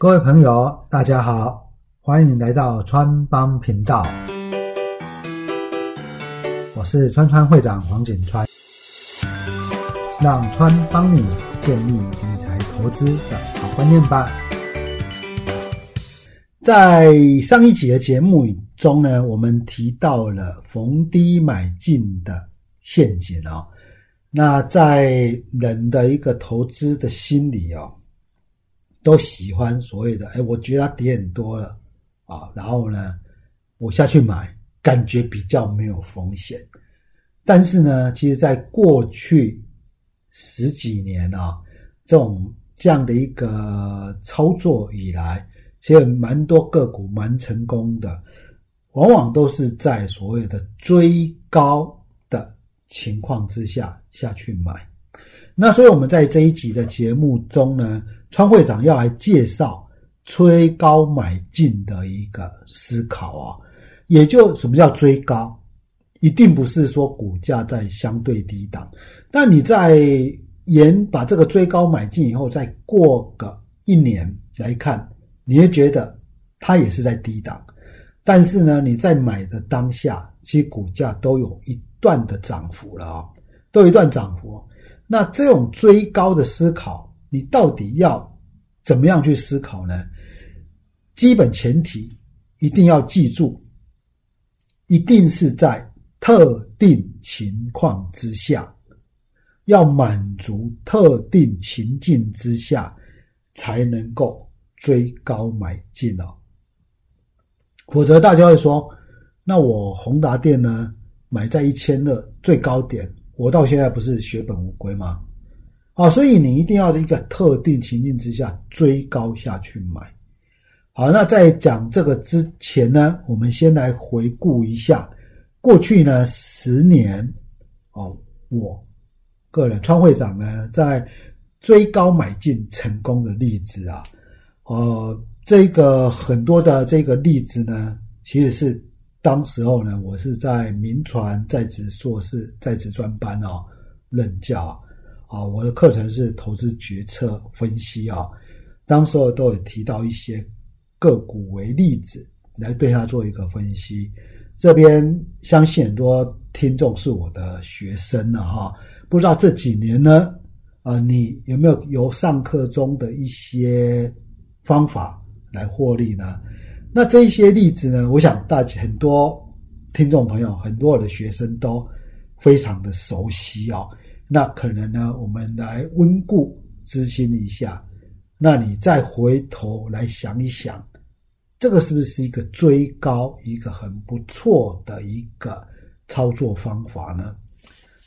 各位朋友，大家好，欢迎来到川帮频道。我是川川会长黄景川，让川帮你建立理财投资的好观念吧。在上一集的节目中呢，我们提到了逢低买进的陷阱哦。那在人的一个投资的心理哦。都喜欢所谓的，哎，我觉得它跌很多了啊，然后呢，我下去买，感觉比较没有风险。但是呢，其实在过去十几年啊，这种这样的一个操作以来，其实蛮多个股蛮成功的，往往都是在所谓的追高的情况之下下去买。那所以我们在这一集的节目中呢。川会长要来介绍追高买进的一个思考啊，也就什么叫追高，一定不是说股价在相对低档，但你在沿把这个追高买进以后，再过个一年来看，你会觉得它也是在低档，但是呢，你在买的当下，其实股价都有一段的涨幅了啊，都有一段涨幅。那这种追高的思考。你到底要怎么样去思考呢？基本前提一定要记住，一定是在特定情况之下，要满足特定情境之下，才能够追高买进哦。否则大家会说，那我宏达电呢买在一千二最高点，我到现在不是血本无归吗？啊，所以你一定要在一个特定情境之下追高下去买。好，那在讲这个之前呢，我们先来回顾一下过去呢十年哦，我个人川会长呢在追高买进成功的例子啊，呃，这个很多的这个例子呢，其实是当时候呢，我是在民传在职硕士在职专班哦任教。啊，我的课程是投资决策分析啊，当时候都有提到一些个股为例子来对它做一个分析。这边相信很多听众是我的学生了哈，不知道这几年呢，啊，你有没有由上课中的一些方法来获利呢？那这一些例子呢，我想大家很多听众朋友，很多我的学生都非常的熟悉哦。那可能呢，我们来温故知新一下。那你再回头来想一想，这个是不是一个追高一个很不错的一个操作方法呢？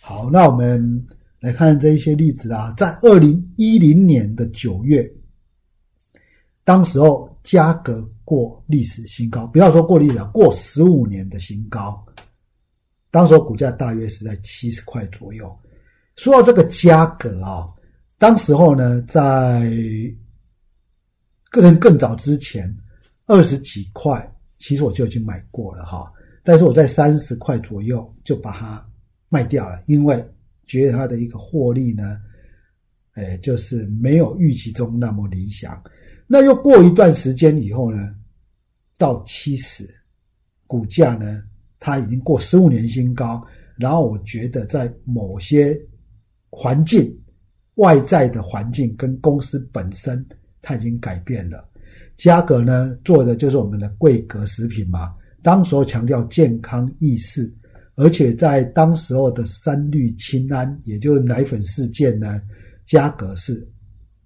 好，那我们来看这一些例子啊，在二零一零年的九月，当时候价格过历史新高，不要说过历史，过十五年的新高，当时股价大约是在七十块左右。说到这个价格啊，当时候呢，在个人更早之前，二十几块，其实我就已经买过了哈。但是我在三十块左右就把它卖掉了，因为觉得它的一个获利呢，哎，就是没有预期中那么理想。那又过一段时间以后呢，到七十，股价呢，它已经过十五年新高，然后我觉得在某些环境、外在的环境跟公司本身，它已经改变了。嘉格呢做的就是我们的贵格食品嘛，当时候强调健康意识，而且在当时候的三氯氰胺，也就是奶粉事件呢，嘉格是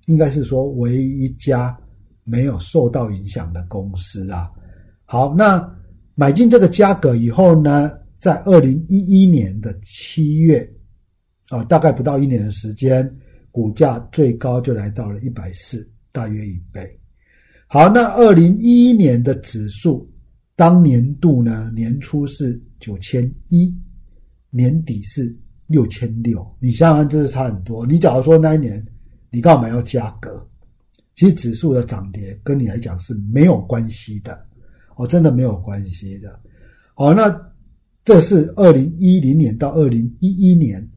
应该是说唯一一家没有受到影响的公司啊。好，那买进这个价格以后呢，在二零一一年的七月。啊，大概不到一年的时间，股价最高就来到了一百四，大约一倍。好，那二零一一年的指数，当年度呢，年初是九千一，年底是六千六。你想想，这是差很多。你假如说那一年你干嘛要加格？其实指数的涨跌跟你来讲是没有关系的，哦，真的没有关系的。好，那这是二零一零年到二零一一年。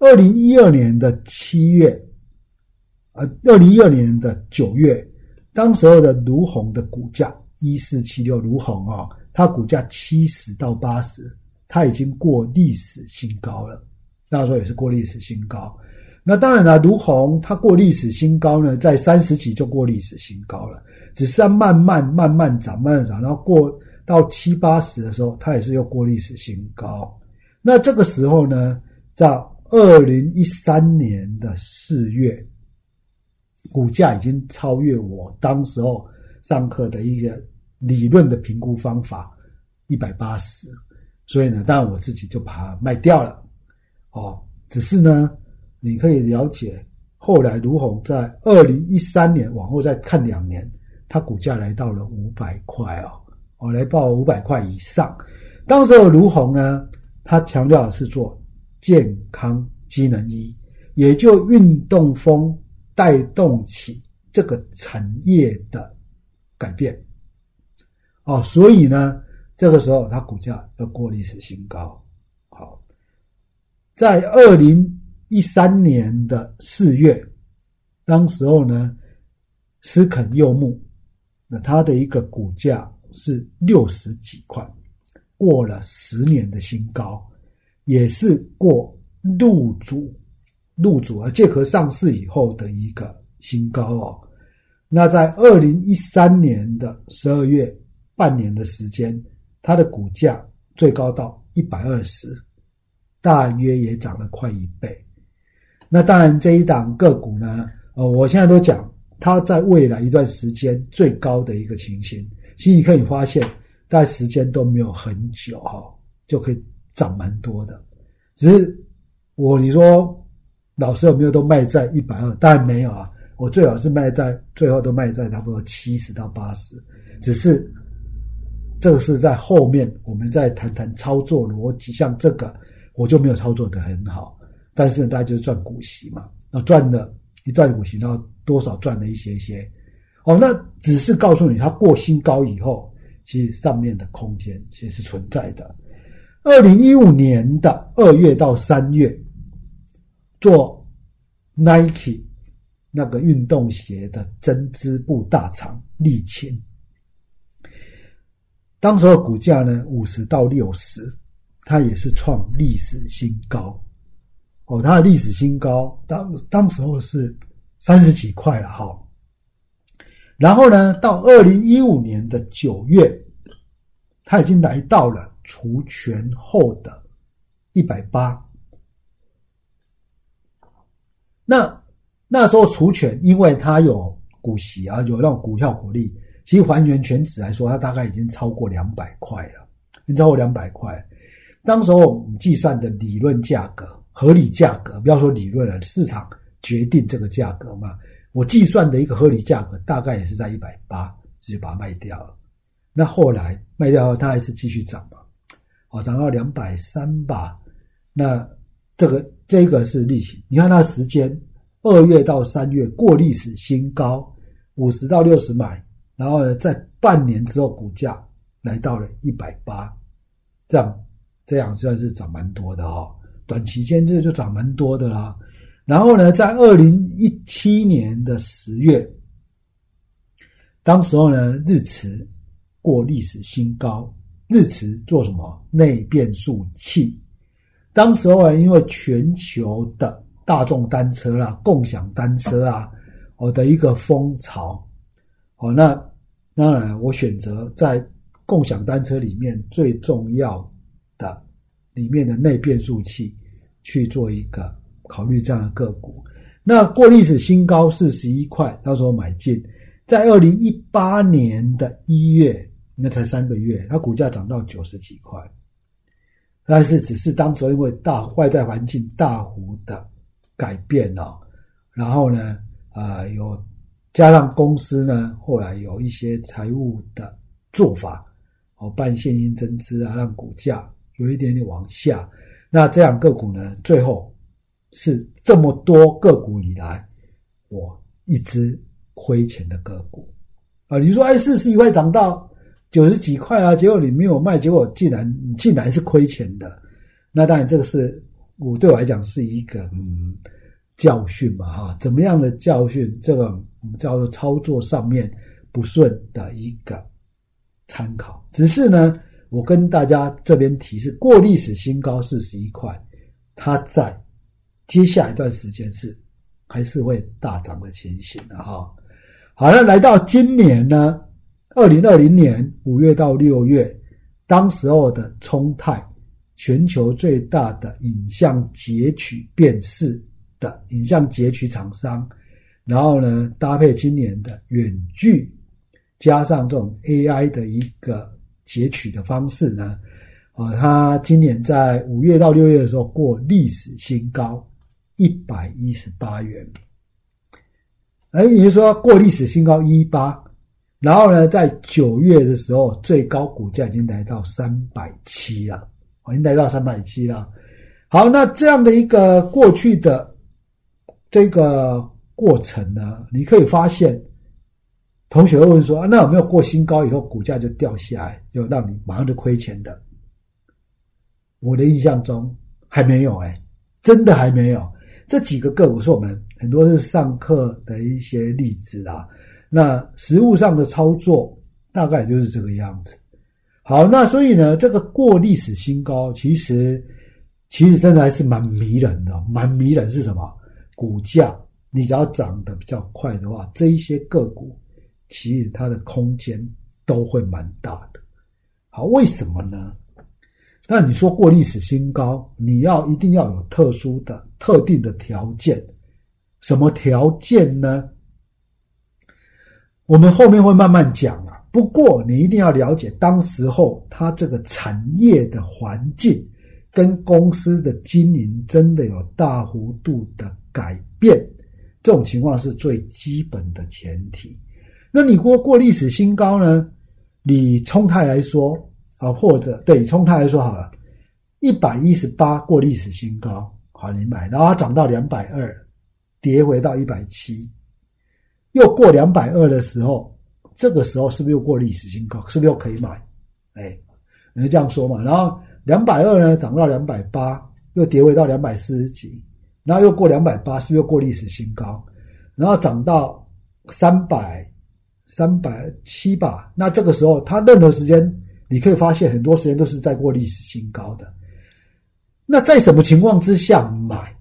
二零一二年的七月，呃，二零一二年的九月，当时候的卢红的股价一四七六，卢红啊，它股价七十到八十，它已经过历史新高了。那时候也是过历史新高。那当然了，卢红它过历史新高呢，在三十几就过历史新高了，只是要慢慢慢慢涨，慢慢涨，然后过到七八十的时候，它也是又过历史新高。那这个时候呢，在二零一三年的四月。股价已经超越我当时候上课的一个理论的评估方法一百八十，所以呢，当然我自己就把它卖掉了。哦，只是呢，你可以了解后来卢红在二零一三年往后再看两年，它股价来到了五百块哦，哦，来报五百块以上。当时的卢红呢，他强调的是做健康机能衣，也就运动风。带动起这个产业的改变，哦，所以呢，这个时候它股价要过历史新高。好，在二零一三年的四月，当时候呢，斯肯柚木，那它的一个股价是六十几块，过了十年的新高，也是过入主。入主啊，借壳上市以后的一个新高哦。那在二零一三年的十二月，半年的时间，它的股价最高到一百二十，大约也涨了快一倍。那当然，这一档个股呢，呃，我现在都讲它在未来一段时间最高的一个情形。其实你可以发现，大概时间都没有很久哈，就可以涨蛮多的。只是我你说。老师有没有都卖在一百二？当然没有啊，我最好是卖在最后都卖在差不多七十到八十。只是这个是在后面，我们再谈谈操作逻辑。像这个我就没有操作的很好，但是大家就是赚股息嘛，那赚了一段股息，然后多少赚了一些些。哦，那只是告诉你，它过新高以后，其实上面的空间其实是存在的。二零一五年的二月到三月。做 Nike 那个运动鞋的针织布大厂沥青，当时的股价呢五十到六十，它也是创历史新高。哦，它的历史新高当当时候是三十几块了哈。然后呢，到二零一五年的九月，它已经来到了除权后的一百八。那那时候除权，因为它有股息啊，有那种股票股利，其实还原全值来说，它大概已经超过两百块了，已经超过两百块。当时候我们计算的理论价格、合理价格，不要说理论了，市场决定这个价格嘛。我计算的一个合理价格大概也是在一百八，就把它卖掉了。那后来卖掉后，它还是继续涨嘛，哦，涨到两百三吧。那这个。这个是利息，你看它时间，二月到三月过历史新高，五十到六十买，然后呢，在半年之后股价来到了一百八，这样这样算是涨蛮多的哈，短期间这就涨蛮多的啦。然后呢，在二零一七年的十月，当时候呢，日驰过历史新高，日驰做什么？内变速器。当时候啊，因为全球的大众单车啦、共享单车啊，我的一个风潮，哦，那当然我选择在共享单车里面最重要的里面的内变速器去做一个考虑这样的个股。那过历史新高四十一块，到时候买进，在二零一八年的一月，那才三个月，它股价涨到九十几块。但是，只是当时因为大外在环境大幅的改变了，然后呢，啊，有加上公司呢，后来有一些财务的做法，哦，办现金增资啊，让股价有一点点往下。那这样个股呢，最后是这么多个股以来，我一直亏钱的个股啊。你说，哎，四十一块涨到。九十几块啊，结果你没有卖，结果竟然你竟然是亏钱的，那当然这个是我对我来讲是一个嗯教训嘛哈，怎么样的教训？这个我们叫做操作上面不顺的一个参考。只是呢，我跟大家这边提示，过历史新高四十一块，它在接下一段时间是还是会大涨的前行的哈。好了，来到今年呢，二零二零年五月到六月，当时候的冲泰，全球最大的影像截取辨识的影像截取厂商。然后呢，搭配今年的远距，加上这种 AI 的一个截取的方式呢，啊，它今年在五月到六月的时候过历史新高，一百一十八元。哎，也就是说过历史新高一八，然后呢，在九月的时候最高股价已经来到三百七了，已经来到三百七了。好，那这样的一个过去的这个。过程呢？你可以发现，同学会问说：“那有没有过新高以后股价就掉下来，就让你马上就亏钱的？”我的印象中还没有哎，真的还没有。这几个个股是我们很多是上课的一些例子啦。那实物上的操作大概就是这个样子。好，那所以呢，这个过历史新高，其实其实真的还是蛮迷人的。蛮迷人是什么？股价。你只要涨得比较快的话，这一些个股其实它的空间都会蛮大的。好，为什么呢？那你说过历史新高，你要一定要有特殊的、特定的条件。什么条件呢？我们后面会慢慢讲啊。不过你一定要了解，当时候它这个产业的环境跟公司的经营真的有大幅度的改变。这种情况是最基本的前提。那你过过历史新高呢？你冲泰来说啊，或者对冲泰来说好了，一百一十八过历史新高，好你买，然后它涨到两百二，跌回到一百七，又过两百二的时候，这个时候是不是又过历史新高？是不是又可以买？哎，你就这样说嘛。然后两百二呢，涨到两百八，又跌回到两百四十几。然后又过两百八，是不是又过历史新高，然后涨到三百三百七吧。那这个时候，它任何时间你可以发现，很多时间都是在过历史新高的。那在什么情况之下买？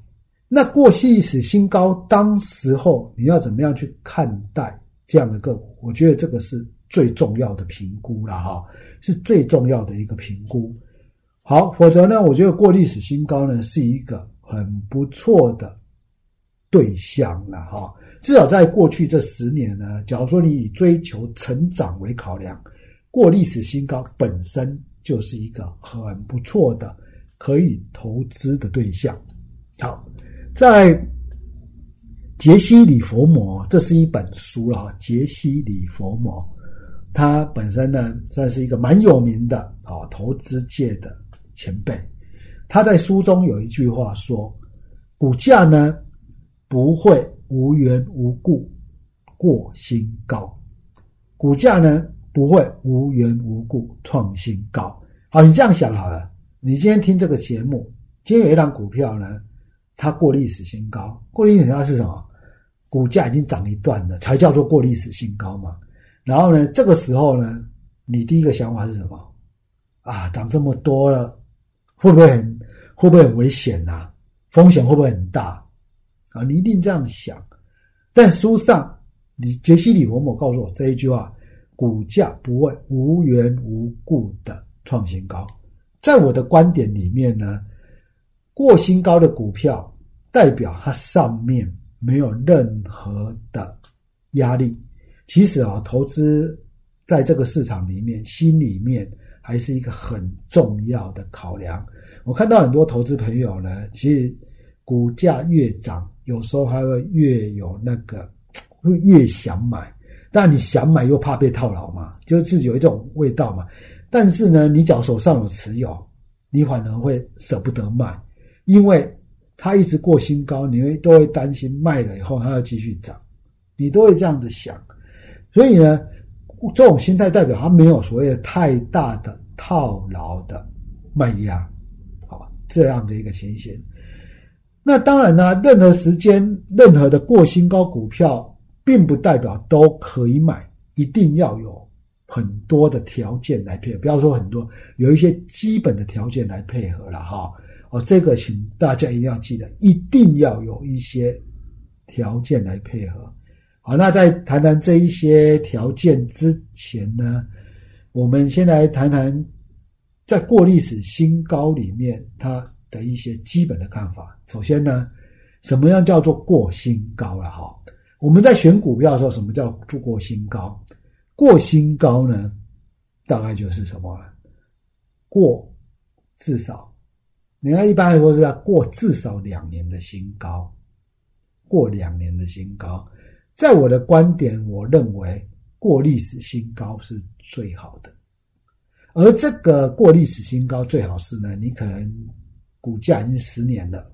那过历史新高，当时候你要怎么样去看待这样的个股？我觉得这个是最重要的评估了哈，是最重要的一个评估。好，否则呢，我觉得过历史新高呢是一个。很不错的对象了哈，至少在过去这十年呢，假如说你以追求成长为考量，过历史新高本身就是一个很不错的可以投资的对象。好，在杰西·里佛摩，这是一本书了哈。杰西·里佛摩，他本身呢算是一个蛮有名的啊投资界的前辈。他在书中有一句话说：“股价呢不会无缘无故过新高，股价呢不会无缘无故创新高。”好，你这样想好了。你今天听这个节目，今天有一档股票呢，它过历史新高。过历史新高是什么？股价已经涨一段了，才叫做过历史新高嘛。然后呢，这个时候呢，你第一个想法是什么？啊，涨这么多了，会不会很？会不会很危险呐？风险会不会很大？啊，你一定这样想。但书上，你杰西·里佛摩告诉我这一句话：股价不会无缘无故的创新高。在我的观点里面呢，过新高的股票代表它上面没有任何的压力。其实啊，投资在这个市场里面，心里面还是一个很重要的考量。我看到很多投资朋友呢，其实股价越涨，有时候还会越有那个，会越想买。但你想买又怕被套牢嘛，就是有一种味道嘛。但是呢，你脚手上有持有，你反而会舍不得卖，因为它一直过新高，你会都会担心卖了以后它要继续涨，你都会这样子想。所以呢，这种心态代表它没有所谓的太大的套牢的卖压。好吧这样的一个情形，那当然呢，任何时间、任何的过新高股票，并不代表都可以买一定要有很多的条件来配合，不要说很多，有一些基本的条件来配合了哈。哦，这个请大家一定要记得，一定要有一些条件来配合。好，那在谈谈这一些条件之前呢，我们先来谈谈在过历史新高里面它的一些基本的看法。首先呢，什么样叫做过新高了？哈，我们在选股票的时候，什么叫做过新高？过新高呢，大概就是什么？过至少，你看一般来说是要过至少两年的新高，过两年的新高。在我的观点，我认为过历史新高是最好的。而这个过历史新高最好是呢，你可能股价已经十年了，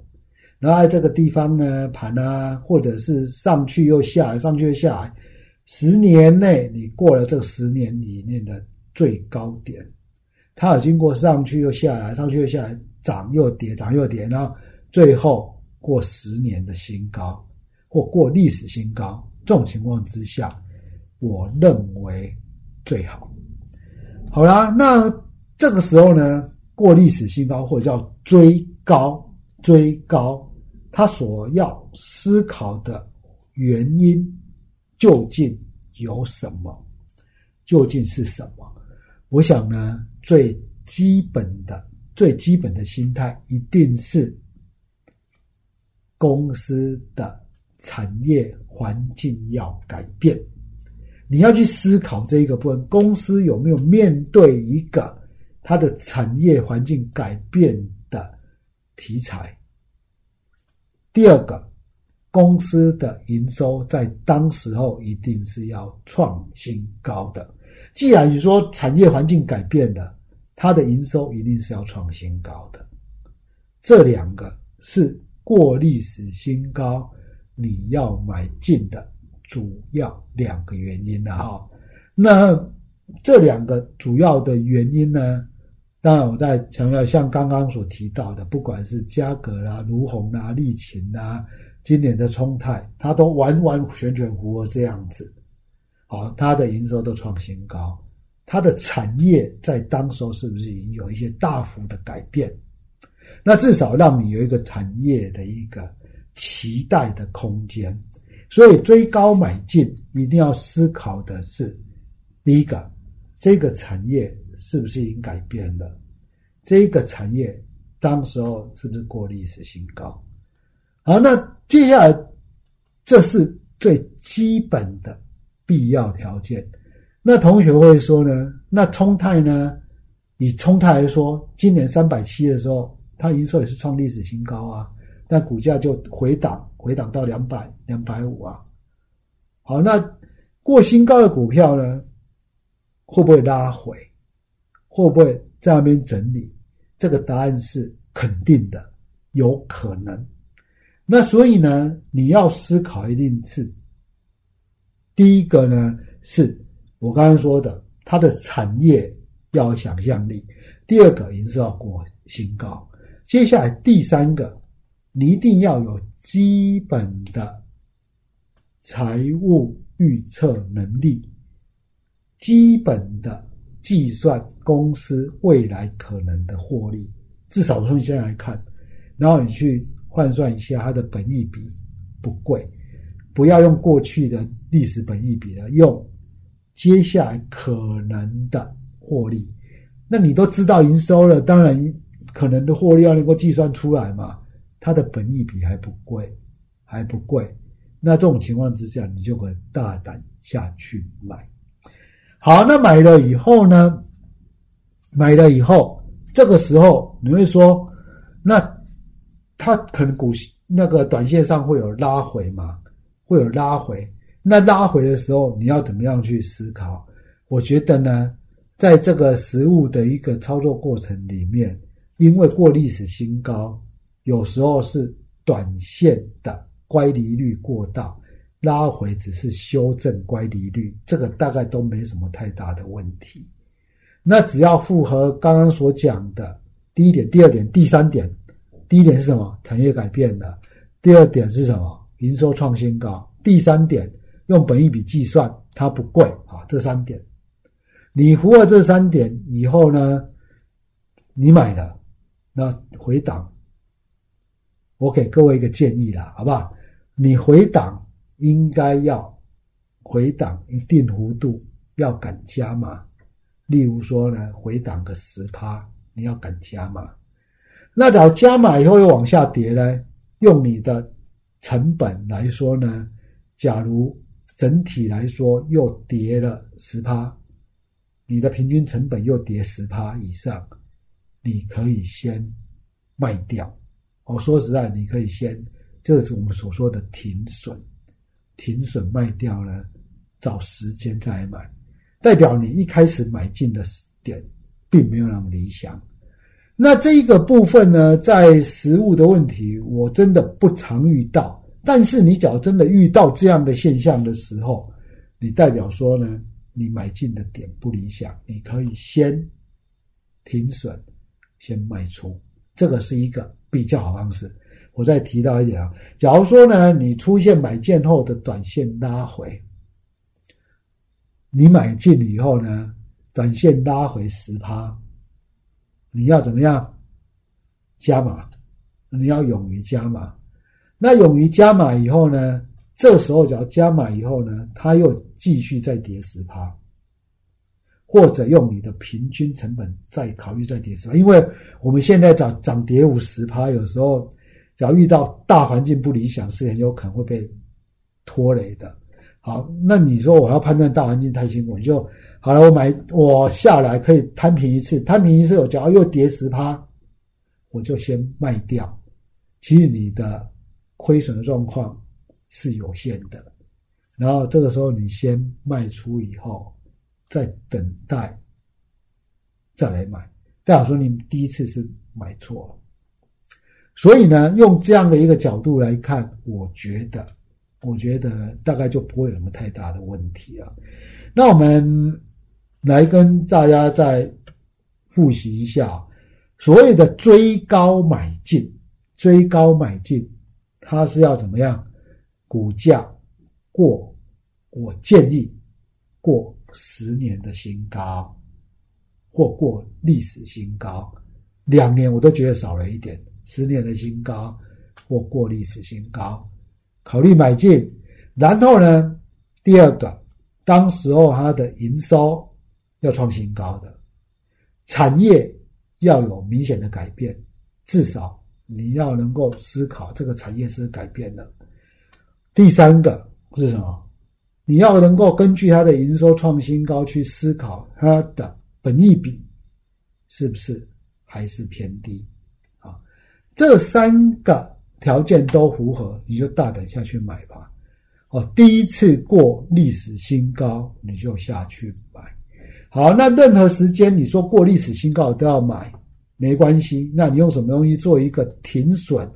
然后在这个地方呢盘啊，或者是上去又下来，上去又下来，十年内你过了这十年里面的最高点，它有经过上去又下来，上去又下来，涨又跌，涨又跌，然后最后过十年的新高或过历史新高。这种情况之下，我认为最好。好啦，那这个时候呢，过历史新高或者叫追高，追高，他所要思考的原因究竟有什么？究竟是什么？我想呢，最基本的、最基本的心态一定是公司的产业。环境要改变，你要去思考这一个部分，公司有没有面对一个它的产业环境改变的题材？第二个，公司的营收在当时候一定是要创新高的。既然你说产业环境改变了，它的营收一定是要创新高的。这两个是过历史新高。你要买进的主要两个原因的哈，那这两个主要的原因呢？当然我在强调，像刚刚所提到的，不管是嘉格啦、卢红啦、利勤啦，今年的冲泰，它都完完全全符合这样子。好，它的营收都创新高，它的产业在当时候是不是已经有一些大幅的改变？那至少让你有一个产业的一个。期待的空间，所以追高买进一定要思考的是：第一个，这个产业是不是已经改变了？这个产业当时候是不是过历史新高？好，那接下来这是最基本的必要条件。那同学会说呢？那冲泰呢？以冲泰来说，今年三百七的时候，它营收也是创历史新高啊。那股价就回档，回档到两百、两百五啊。好，那过新高的股票呢，会不会拉回？会不会在那边整理？这个答案是肯定的，有可能。那所以呢，你要思考一定是第一个呢，是我刚刚说的，它的产业要有想象力；第二个，也是要过新高；接下来第三个。你一定要有基本的财务预测能力，基本的计算公司未来可能的获利，至少从现在来看，然后你去换算一下它的本益比不贵，不要用过去的历史本益比了，用接下来可能的获利。那你都知道营收了，当然可能的获利要能够计算出来嘛。它的本益比还不贵，还不贵。那这种情况之下，你就可以大胆下去买。好，那买了以后呢？买了以后，这个时候你会说，那它可能股那个短线上会有拉回嘛？会有拉回。那拉回的时候，你要怎么样去思考？我觉得呢，在这个实物的一个操作过程里面，因为过历史新高。有时候是短线的乖离率过大，拉回只是修正乖离率，这个大概都没什么太大的问题。那只要符合刚刚所讲的第一点、第二点、第三点。第一点是什么？产业改变的。第二点是什么？营收创新高。第三点用本一笔计算它不贵啊。这三点，你符合这三点以后呢，你买了，那回档，我给各位一个建议啦，好不好？你回档应该要回档一定幅度，要敢加码。例如说呢，回档个十趴，你要敢加码。那找加码以后又往下跌呢？用你的成本来说呢，假如整体来说又跌了十趴，你的平均成本又跌十趴以上，你可以先卖掉。我说实在，你可以先，这是我们所说的停损，停损卖掉了，找时间再买，代表你一开始买进的点并没有那么理想。那这一个部分呢，在实物的问题，我真的不常遇到。但是你只要真的遇到这样的现象的时候，你代表说呢，你买进的点不理想，你可以先停损，先卖出，这个是一个比较好方式。我再提到一点啊，假如说呢，你出现买进后的短线拉回，你买进以后呢，短线拉回十趴。你要怎么样加码？你要勇于加码。那勇于加码以后呢？这时候只要加码以后呢，它又继续再跌十趴，或者用你的平均成本再考虑再跌十趴。因为我们现在涨涨跌五十趴，有时候只要遇到大环境不理想，是很有可能会被拖累的。好，那你说我要判断大环境太辛苦，你就。好了，我买我下来可以摊平一次，摊平一次，我只要又跌十趴，我就先卖掉。其实你的亏损的状况是有限的，然后这个时候你先卖出以后，再等待再来买。代表说你第一次是买错了，所以呢，用这样的一个角度来看，我觉得，我觉得大概就不会有什么太大的问题了。那我们。来跟大家再复习一下，所谓的追高买进，追高买进，它是要怎么样？股价过，我建议过十年的新高，或过历史新高，两年我都觉得少了一点，十年的新高或过历史新高，考虑买进。然后呢，第二个，当时候它的营收。要创新高的产业要有明显的改变，至少你要能够思考这个产业是改变的。第三个是什么？你要能够根据它的营收创新高去思考它的本益比是不是还是偏低？这三个条件都符合，你就大胆下去买吧。哦，第一次过历史新高，你就下去买。好，那任何时间你说过历史新高都要买，没关系。那你用什么东西做一个停损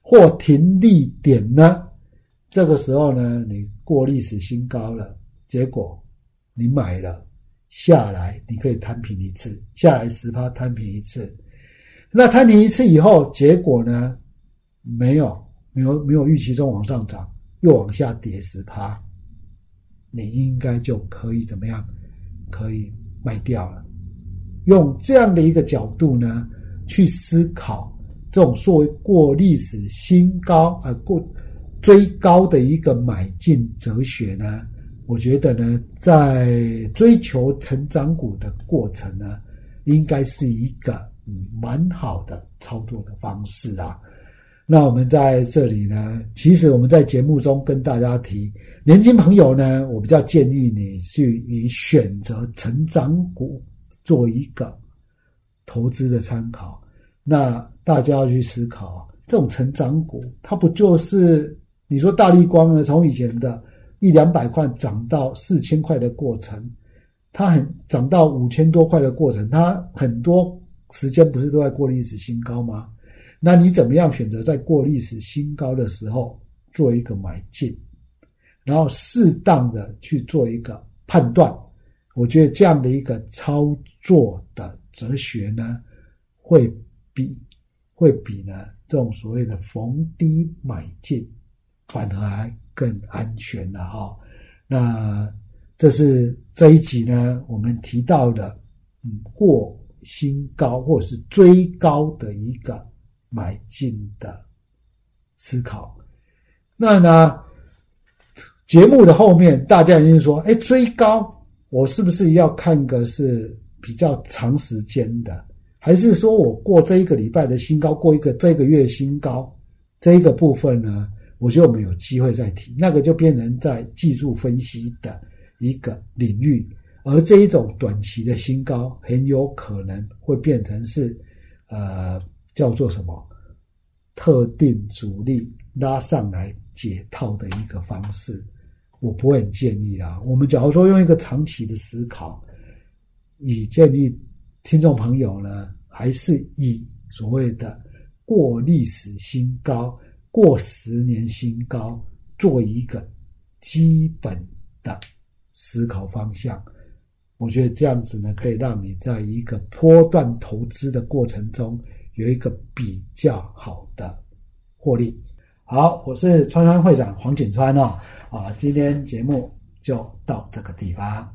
或停利点呢？这个时候呢，你过历史新高了，结果你买了下来，你可以摊平一次，下来十趴摊平一次。那摊平一次以后，结果呢，没有没有没有预期中往上涨，又往下跌十趴，你应该就可以怎么样？可以。卖掉了，用这样的一个角度呢，去思考这种所谓过历史新高啊，过追高的一个买进哲学呢，我觉得呢，在追求成长股的过程呢，应该是一个蛮好的操作的方式啊。那我们在这里呢，其实我们在节目中跟大家提，年轻朋友呢，我比较建议你去以选择成长股做一个投资的参考。那大家要去思考，这种成长股，它不就是你说大力光呢？从以前的一两百块涨到四千块的过程，它很涨到五千多块的过程，它很多时间不是都在过历史新高吗？那你怎么样选择在过历史新高的时候做一个买进，然后适当的去做一个判断？我觉得这样的一个操作的哲学呢，会比会比呢这种所谓的逢低买进反而还更安全的哈。那。这是这一集呢，我们提到的，嗯，过新高或者是追高的一个买进的思考。那呢，节目的后面大家一定说，哎，追高，我是不是要看个是比较长时间的，还是说我过这一个礼拜的新高，过一个这个月新高，这一个部分呢？我觉得我们有机会再提，那个就变成在技术分析的一个领域，而这一种短期的新高很有可能会变成是，呃，叫做什么特定主力拉上来解套的一个方式，我不会建议啊。我们假如说用一个长期的思考，以建议听众朋友呢，还是以所谓的过历史新高。过十年新高，做一个基本的思考方向，我觉得这样子呢，可以让你在一个波段投资的过程中有一个比较好的获利。好，我是川川会长黄景川哦，啊，今天节目就到这个地方。